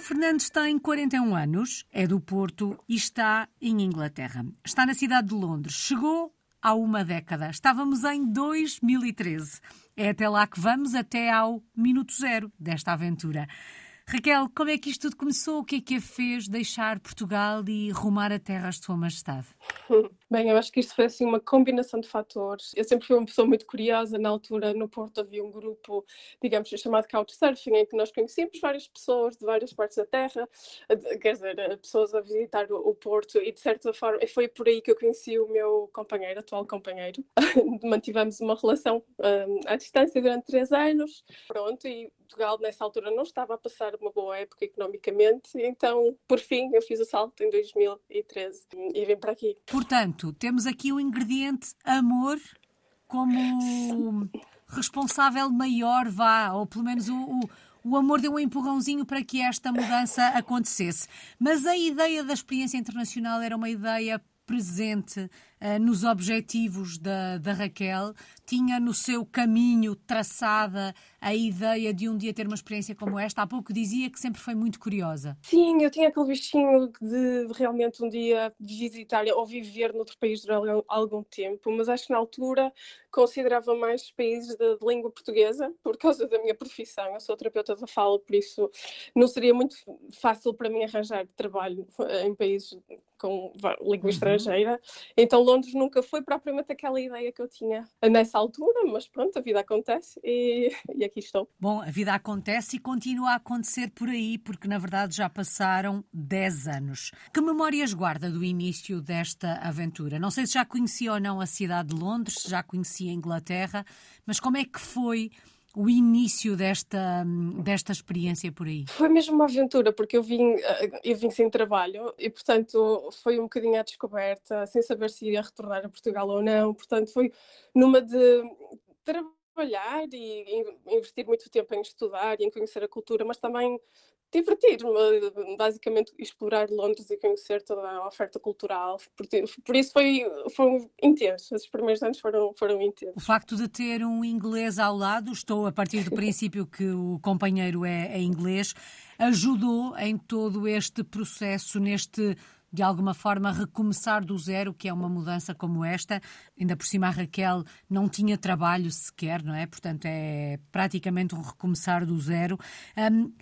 Raquel Fernandes tem 41 anos, é do Porto e está em Inglaterra. Está na cidade de Londres. Chegou há uma década. Estávamos em 2013. É até lá que vamos, até ao minuto zero desta aventura. Raquel, como é que isto tudo começou? O que é que a fez deixar Portugal e rumar a terras de Sua Majestade? Bem, eu acho que isto foi assim uma combinação de fatores. Eu sempre fui uma pessoa muito curiosa. Na altura, no Porto, havia um grupo, digamos, chamado Couchsurfing, em que nós conhecíamos várias pessoas de várias partes da Terra, quer dizer, pessoas a visitar o Porto, e de certa forma, foi por aí que eu conheci o meu companheiro, atual companheiro. Mantivemos uma relação um, à distância durante três anos. Pronto, e Portugal nessa altura não estava a passar uma boa época economicamente, então por fim eu fiz o salto em 2013 e vim para aqui. Portanto, temos aqui o ingrediente amor como responsável maior, vá, ou pelo menos o, o, o amor deu um empurrãozinho para que esta mudança acontecesse. Mas a ideia da experiência internacional era uma ideia presente uh, nos objetivos da, da Raquel, tinha no seu caminho traçada a ideia de um dia ter uma experiência como esta? Há pouco dizia que sempre foi muito curiosa. Sim, eu tinha aquele bichinho de realmente um dia visitar ou viver noutro país durante algum tempo, mas acho que na altura considerava mais países de, de língua portuguesa por causa da minha profissão. Eu sou terapeuta da fala, por isso não seria muito fácil para mim arranjar trabalho eh, em países com língua uhum. estrangeira. Então Londres nunca foi propriamente aquela ideia que eu tinha nessa altura, mas pronto, a vida acontece e, e aqui estou. Bom, a vida acontece e continua a acontecer por aí, porque na verdade já passaram 10 anos. Que memórias guarda do início desta aventura? Não sei se já conhecia ou não a cidade de Londres, se já conhecia a Inglaterra, mas como é que foi o início desta, desta experiência por aí? Foi mesmo uma aventura, porque eu vim, eh, eu vim sem trabalho e, portanto, foi um bocadinho à descoberta, sem saber se ia retornar a Portugal ou não. Portanto, foi numa de trabalhar e investir muito tempo em estudar e em conhecer a cultura, mas também divertir-me, basicamente explorar Londres e conhecer toda a oferta cultural. Por, por isso foi, foi intenso, esses primeiros anos foram, foram intensos. O facto de ter um inglês ao lado, estou a partir do princípio que o companheiro é, é inglês, ajudou em todo este processo, neste de alguma forma recomeçar do zero, que é uma mudança como esta. Ainda por cima a Raquel não tinha trabalho sequer, não é? Portanto, é praticamente um recomeçar do zero. Um,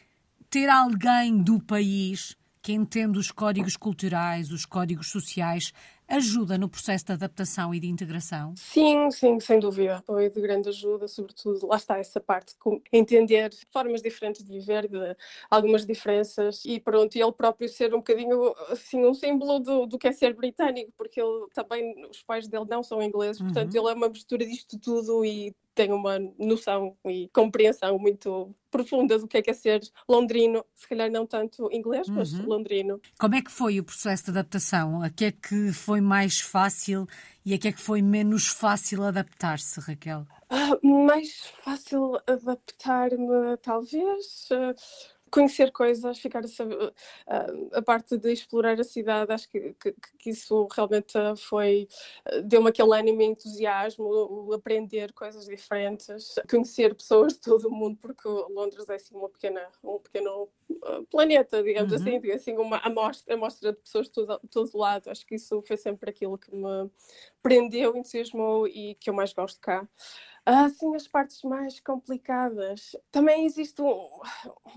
ter alguém do país que entende os códigos culturais, os códigos sociais, ajuda no processo de adaptação e de integração? Sim, sim, sem dúvida. Foi de grande ajuda, sobretudo, lá está essa parte, de entender formas diferentes de viver, de algumas diferenças e pronto, e ele próprio ser um bocadinho, assim, um símbolo do, do que é ser britânico, porque ele também, os pais dele não são ingleses, uhum. portanto ele é uma mistura disto tudo e tem uma noção e compreensão muito profunda do que é que é ser londrino, se calhar não tanto inglês, mas uhum. londrino. Como é que foi o processo de adaptação? A que é que foi mais fácil e a que é que foi menos fácil adaptar-se, Raquel? Uh, mais fácil adaptar-me, talvez. Uh, conhecer coisas, ficar a saber, uh, a parte de explorar a cidade, acho que, que, que isso realmente foi, deu-me aquele ânimo e entusiasmo, aprender coisas diferentes, conhecer pessoas de todo o mundo, porque Londres é assim uma pequena, um pequeno uh, planeta, digamos uhum. assim, assim uma amostra, amostra de pessoas de todo, todo lado, acho que isso foi sempre aquilo que me prendeu, entusiasmou e que eu mais gosto cá. Ah, sim, as partes mais complicadas. Também existe um,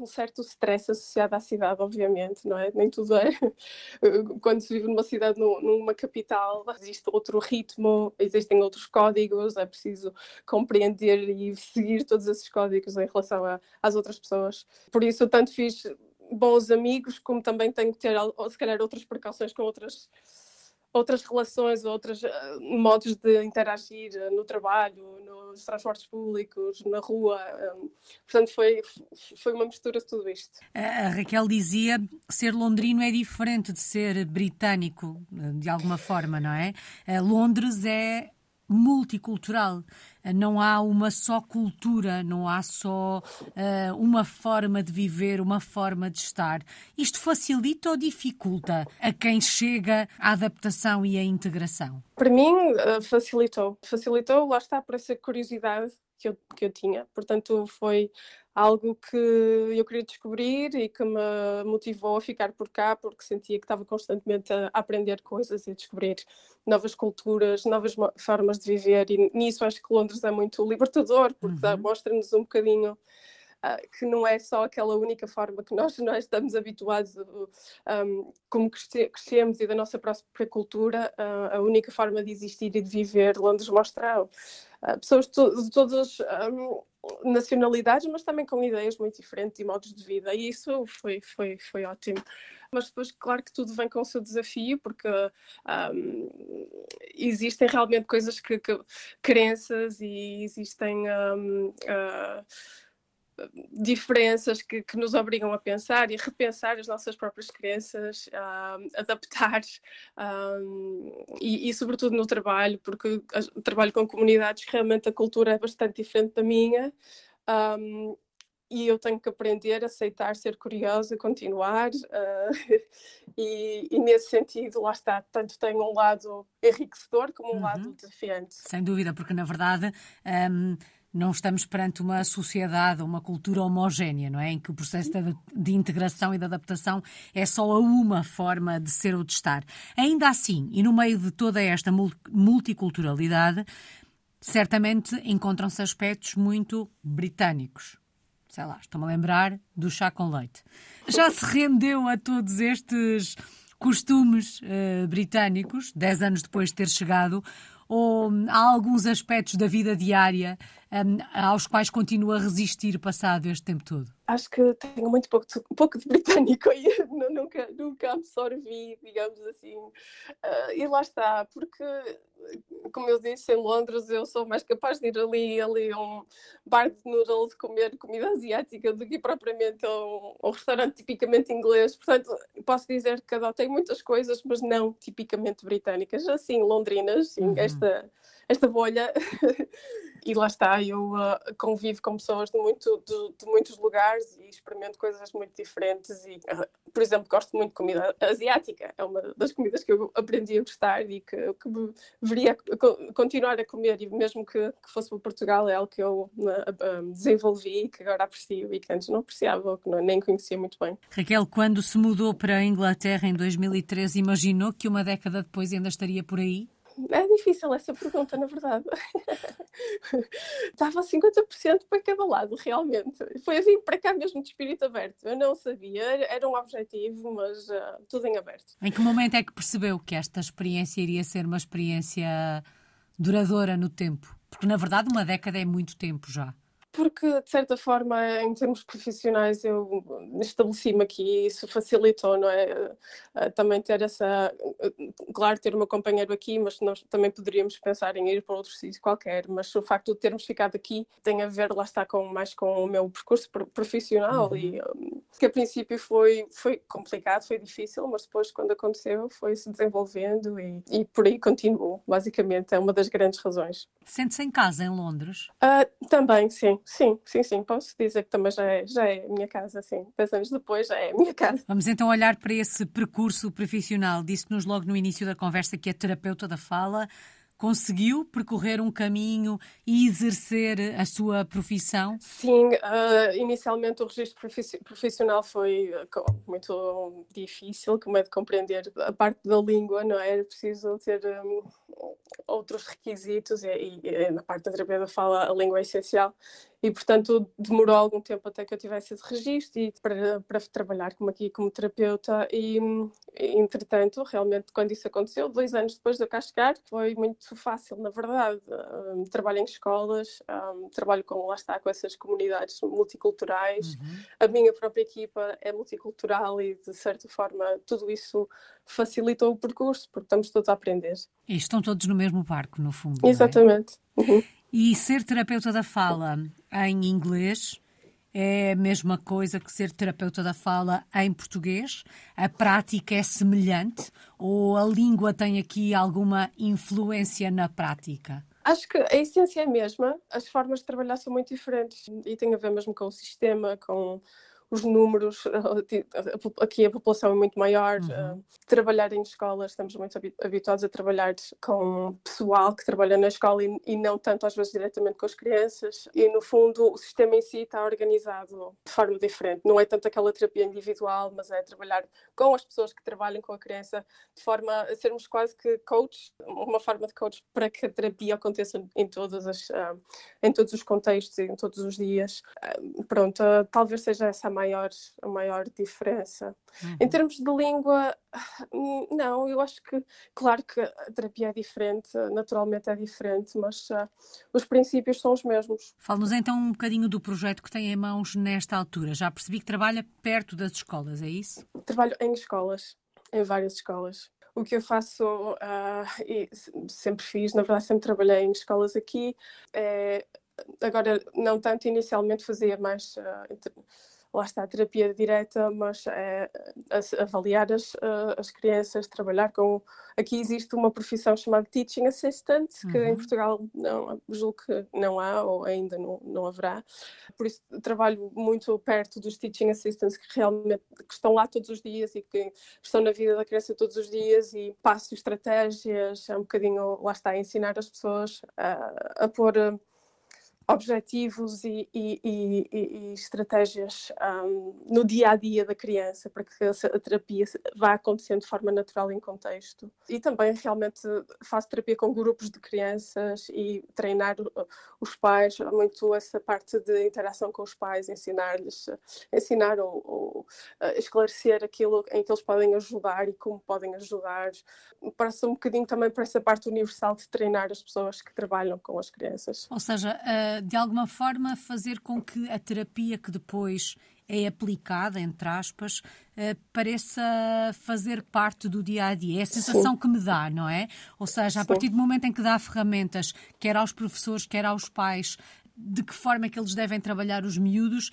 um, certo stress associado à cidade, obviamente, não é? Nem tudo é. Quando se vive numa cidade, numa capital, existe outro ritmo, existem outros códigos, é preciso compreender e seguir todos esses códigos em relação a, às outras pessoas. Por isso, eu tanto fiz bons amigos, como também tenho que ter, se calhar, outras precauções com outras outras relações, outros uh, modos de interagir uh, no trabalho, nos transportes públicos, na rua. Um, portanto, foi, foi uma mistura de tudo isto. A Raquel dizia ser londrino é diferente de ser britânico, de alguma forma, não é? Londres é multicultural. Não há uma só cultura, não há só uh, uma forma de viver, uma forma de estar. Isto facilita ou dificulta a quem chega à adaptação e à integração? Para mim, uh, facilitou. Facilitou, lá está, por essa curiosidade que eu, que eu tinha. Portanto, foi algo que eu queria descobrir e que me motivou a ficar por cá, porque sentia que estava constantemente a aprender coisas e a descobrir novas culturas, novas formas de viver. E nisso acho que Londres é muito libertador, porque uhum. mostra-nos um bocadinho que não é só aquela única forma que nós, nós estamos habituados, um, como crescemos e da nossa própria cultura, uh, a única forma de existir e de viver. Londres mostra uh, pessoas de, to de todas um, nacionalidades, mas também com ideias muito diferentes e modos de vida, e isso foi, foi, foi ótimo. Mas depois, claro que tudo vem com o seu desafio, porque um, existem realmente coisas que, que, crenças e existem. Um, uh, diferenças que, que, nos obrigam a pensar e a repensar as nossas próprias crenças, adaptar um, e, e, sobretudo no trabalho, porque trabalho com comunidades realmente a cultura é bastante diferente da minha. Um, e eu tenho que aprender, aceitar, ser curiosa, continuar, uh, e, e, nesse sentido, lá está, tanto tem um lado enriquecedor como um uhum. lado desafiante. Sem dúvida, porque na verdade. Não estamos perante uma sociedade, uma cultura homogénea, não é? Em que o processo de, de, integração e de adaptação é só a uma forma de ser ou de estar. Ainda assim, e no meio de toda esta multiculturalidade, certamente encontram-se aspectos muito britânicos. Sei lá, estou-me a lembrar do chá com leite. Já se rendeu a todos estes costumes uh, britânicos, dez anos depois de ter chegado, ou há alguns aspectos da vida diária um, aos quais continua a resistir passado este tempo todo? Acho que tenho muito pouco de, pouco de britânico e nunca, nunca absorvi, digamos assim. Uh, e lá está, porque, como eu disse, em Londres eu sou mais capaz de ir ali, ali a um bar de noodles comer comida asiática do que propriamente a um, um restaurante tipicamente inglês. Portanto, posso dizer que adotei muitas coisas, mas não tipicamente britânicas, assim, londrinas, sim, uhum. esta, esta bolha. e lá está, eu uh, convivo com pessoas de, muito, de, de, muitos lugares e experimento coisas muito diferentes e, uh, por exemplo, gosto muito de comida asiática, é uma das comidas que eu aprendi a gostar e que, que deveria continuar a comer e mesmo que, que fosse para Portugal é algo que eu uh, desenvolvi e que agora aprecio e que antes não apreciava que não, nem conhecia muito bem. Raquel, quando se mudou para a Inglaterra em 2013, imaginou que uma década depois ainda estaria por aí? É difícil essa pergunta, na verdade. Estava 50% para cada lado, realmente. Foi assim para cá mesmo de espírito aberto. Eu não sabia, era um objetivo, mas uh, tudo em aberto. Em que momento é que percebeu que esta experiência iria ser uma experiência duradoura no tempo? Porque, na verdade, uma década é muito tempo já porque de certa forma em termos profissionais eu estabeleci-me aqui e isso facilitou, não é? Eh, também ter essa, eh, claro, ter o meu companheiro aqui, mas nós também poderíamos pensar em ir para outro sítio qualquer, mas o facto de termos ficado aqui tem a ver, lá está, com, mais com o meu percurso profissional uhum. e que a princípio foi, foi complicado, foi difícil, mas depois quando aconteceu foi se desenvolvendo e, e por aí continuou, basicamente, é uma das grandes razões. Sente-se em casa em Londres? Uh, também, sim. Sim, sim, sim. Posso dizer que também já é, já é a minha casa, sim. Dez anos depois já é a minha casa. Vamos então olhar para esse percurso profissional. Disse-nos logo no início da conversa que é terapeuta da fala conseguiu percorrer um caminho e exercer a sua profissão? Sim, uh, inicialmente o registro profissional foi uh, muito difícil, como é de compreender a parte da língua, não é? Era preciso ter um, outros requisitos e, e, na parte da terapia da fala a língua é essencial e portanto demorou algum tempo até que eu tivesse esse registro e para, para trabalhar como aqui como terapeuta e entretanto realmente quando isso aconteceu dois anos depois de eu cá chegar foi muito fácil na verdade um, trabalho em escolas um, trabalho com lá está com essas comunidades multiculturais uhum. a minha própria equipa é multicultural e de certa forma tudo isso facilitou o percurso porque estamos todos a aprender e estão todos no mesmo barco no fundo é? exatamente é? uhum. E ser terapeuta da fala em inglês é a mesma coisa que ser terapeuta da fala em português? A prática é semelhante ou a língua tem aqui alguma influência na prática? Acho que a essência é a mesma, as formas de trabalhar são muito diferentes e tem a ver mesmo com o sistema, com os números, aqui a população é muito maior, uhum. trabalhar em escolas, estamos muito habituados a trabalhar com pessoal que trabalha na escola e, e não tanto às vezes diretamente com as crianças, e no fundo o sistema em si está organizado de forma diferente, não é tanto aquela terapia individual, mas é trabalhar com as pessoas que trabalham com a criança de forma a sermos quase que coach, uma forma de coach para que a terapia aconteça em todas as, em todos os contextos e em todos os dias. Pronto, talvez seja essa a maior, a maior diferença. Uhum. Em termos de língua, não, eu acho que, claro que a terapia é diferente, naturalmente é diferente, mas uh, os princípios são os mesmos. Fale-nos então um bocadinho do projeto que tem em mãos nesta altura. Já percebi que trabalha perto das escolas, é isso? Trabalho em escolas, em várias escolas o que eu faço uh, e sempre fiz, na verdade sempre trabalhei em escolas aqui, é, agora não tanto inicialmente fazia mais uh, lá está a terapia direta, mas é, avaliar as, eh, as crianças, trabalhar com. Aqui existe uma profissão chamada Teaching Assistant, que uhum. em Portugal não, julgo que não há ou ainda não, não haverá. Por isso trabalho muito perto dos Teaching Assistants que realmente que estão lá todos os dias e que estão na vida da criança todos os dias e passo estratégias, é um bocadinho, lá está, a ensinar as pessoas a, a pôr objetivos e, e, e, e estratégias um, no dia a dia da criança para que a terapia vá acontecendo de forma natural em contexto. E também realmente faço terapia com grupos de crianças e treinar os pais, muito essa parte de interação com os pais, ensinar-lhes, ensinar ou, ou esclarecer aquilo em que eles podem ajudar e como podem ajudar. Parece um bocadinho também para essa parte universal de treinar as pessoas que trabalham com as crianças. Ou seja, uh de alguma forma fazer com que a terapia que depois é aplicada, entre aspas, eh, pareça fazer parte do dia a dia. É a sensação Sim. que me dá, não é? Ou seja, a partir do momento em que dá ferramentas, quer aos professores, quer aos pais, de que forma é que eles devem trabalhar os miúdos,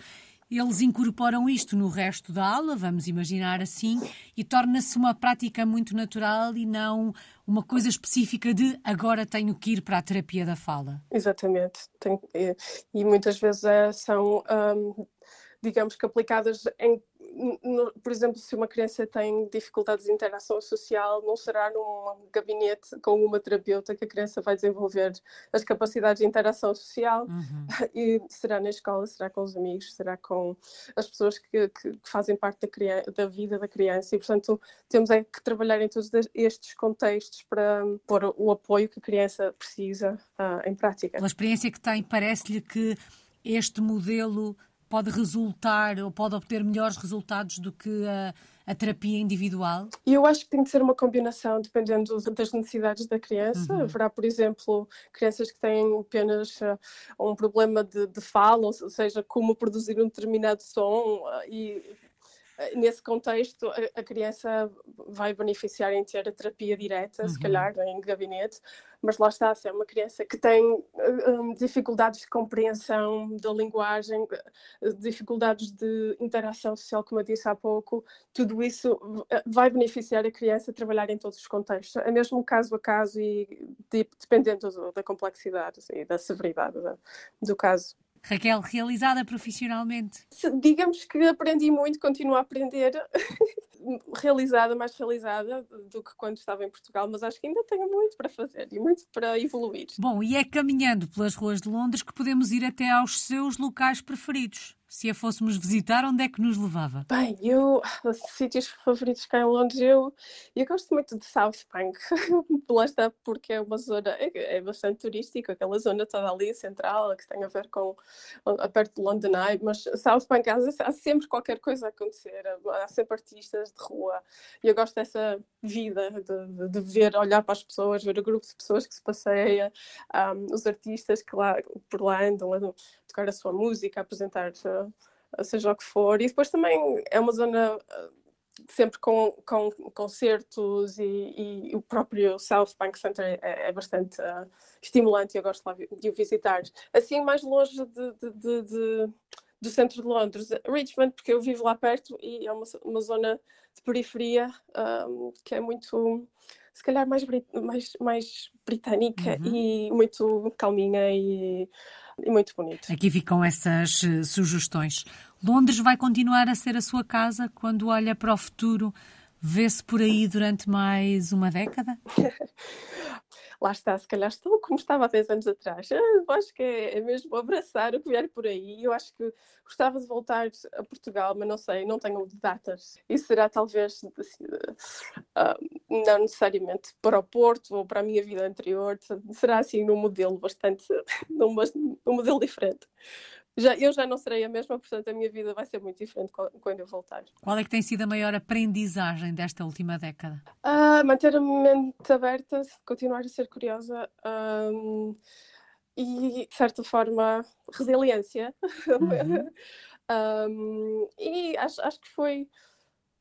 eles incorporam isto no resto da aula, vamos imaginar assim, e torna-se uma prática muito natural e não uma coisa específica de agora tenho que ir para a terapia da fala. Exatamente. E, e, muitas vezes é, são, um, digamos que aplicadas em por exemplo, se uma criança tem dificuldades de interação social, não será num gabinete com uma terapeuta que a criança vai desenvolver as capacidades de interação social, uhum. e será na escola, será com os amigos, será com as pessoas que, que, que fazem parte da, criança, da, vida da criança, e portanto temos é que trabalhar em todos estes contextos para pôr o apoio que a criança precisa uh, em prática. Pela experiência que tem, parece-lhe que este modelo pode resultar ou pode obter melhores resultados do que a, a terapia individual? Eu acho que tem de ser uma combinação, dependendo das necessidades da criança. Uhum. Haverá, por exemplo, crianças que têm apenas uh, um problema de, de fala, ou seja, como produzir um determinado som uh, e eh, nesse contexto, a, criança vai beneficiar em ter a terapia direta, uhum. se calhar, em gabinete, mas lá está, se é uma criança que tem um, dificuldades de compreensão da linguagem, eh, dificuldades de interação social, como eu disse há pouco, tudo isso eh, vai beneficiar a criança a trabalhar em todos os contextos. É mesmo caso a caso e dependendo da complexidade e da severidade do caso. Raquel, realizada profissionalmente? Digamos que aprendi muito, continuo a aprender. realizada, mais realizada do que quando estava em Portugal, mas acho que ainda tenho muito para fazer e muito para evoluir. Bom, e é caminhando pelas ruas de Londres que podemos ir até aos seus locais preferidos se a fôssemos visitar, onde é que nos levava? Bem, eu, sítios favoritos cá em Londres, eu, eu gosto muito de South Bank, lá está porque é uma zona, é, bastante turística, aquela zona toda ali central, que tem a ver com, a, perto de London Eye, mas South Bank há, há, sempre qualquer coisa a acontecer, há sempre artistas de rua, e eu gosto dessa vida, de, de, ver, olhar para as pessoas, ver o grupo de pessoas que se passeia, um, os artistas que lá, por lá andam, andam tocar a sua música, apresentar uh, seja o que for. E depois também é uma zona uh, sempre com, com concertos e, e, o próprio South Bank Center é, é bastante uh, estimulante e eu gosto de o visitar. Assim, mais longe de, de, de, de, do centro de Londres, Richmond, porque eu vivo lá perto e é uma, uma zona de periferia um, que é muito, se calhar, mais, mais, mais britânica uhum. e muito calminha e e muito bonito. Aqui ficam essas uh, sugestões. Londres vai continuar a ser a sua casa quando olha para o futuro? Vê-se por aí durante mais uma década? lá está, se calhar estou como estava há 10 anos atrás. Eu acho que é, é, mesmo abraçar o que vier por aí. Eu acho que gostava de voltar a Portugal, mas não sei, não tenho datas. Isso será talvez assim, uh, não necessariamente para o Porto ou para a minha vida anterior, será assim num modelo bastante, num, num modelo diferente já, eu já não serei a mesma, portanto a minha vida vai ser muito diferente quando eu voltar. Qual é que tem sido a maior aprendizagem desta última década? Uh, manter a mente aberta, continuar a ser curiosa um, e, de certa forma, resiliência. Uhum. um, e acho, acho que foi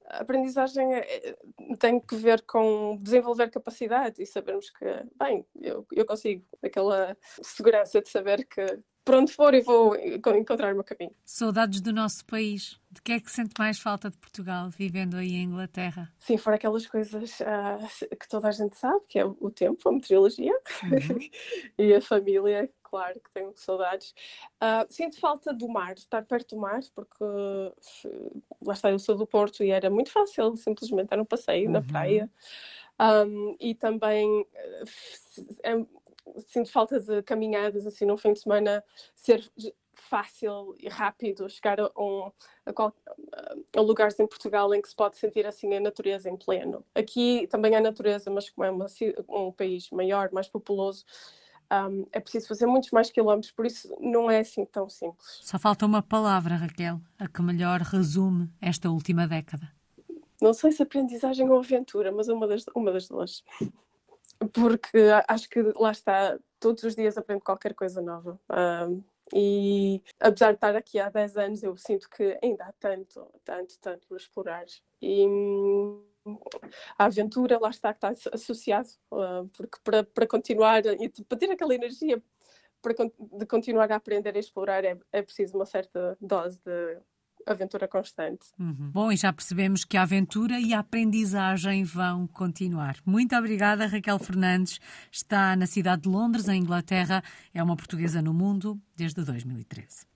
a aprendizagem é, é, tem que ver com desenvolver capacidade e sabermos que, bem, eu, eu consigo, aquela segurança de saber que por onde for eu vou encontrar o meu caminho. Saudades do nosso país. De que é que sente mais falta de Portugal, vivendo aí em Inglaterra? Sim, fora aquelas coisas uh, que toda a gente sabe, que é o tempo, a meteorologia uhum. e a família, claro que tenho saudades. Uh, sinto falta do mar, estar perto do mar, porque lá está, eu sou do Porto e era muito fácil simplesmente dar um passeio uhum. na praia. Um, e também é, sinto falta de caminhadas assim no fim de semana ser fácil e rápido chegar a, um, a, qual, a, lugares em Portugal em que se pode sentir assim a natureza em pleno. Aqui também há natureza, mas como é uma, um país maior, mais populoso, um, é preciso fazer muitos mais quilómetros, por isso não é assim tão simples. Só falta uma palavra, Raquel, a que melhor resume esta última década. Não sei se aprendizagem ou aventura, mas uma das, uma das duas porque acho que lá está, todos os dias aprendo qualquer coisa nova. Um, e apesar de estar aqui há 10 anos, eu sinto que ainda há tanto, tanto, tanto por explorar. E hum, a aventura, lá está, que está associado, uh, porque para, para continuar e para ter aquela energia para, de continuar a aprender a explorar é, é preciso uma certa dose de aventura constante. Uhum. Bom, e já percebemos que a aventura e a aprendizagem vão continuar. Muito obrigada, Raquel Fernandes. Está na cidade de Londres, em Inglaterra. É uma portuguesa no mundo desde 2013.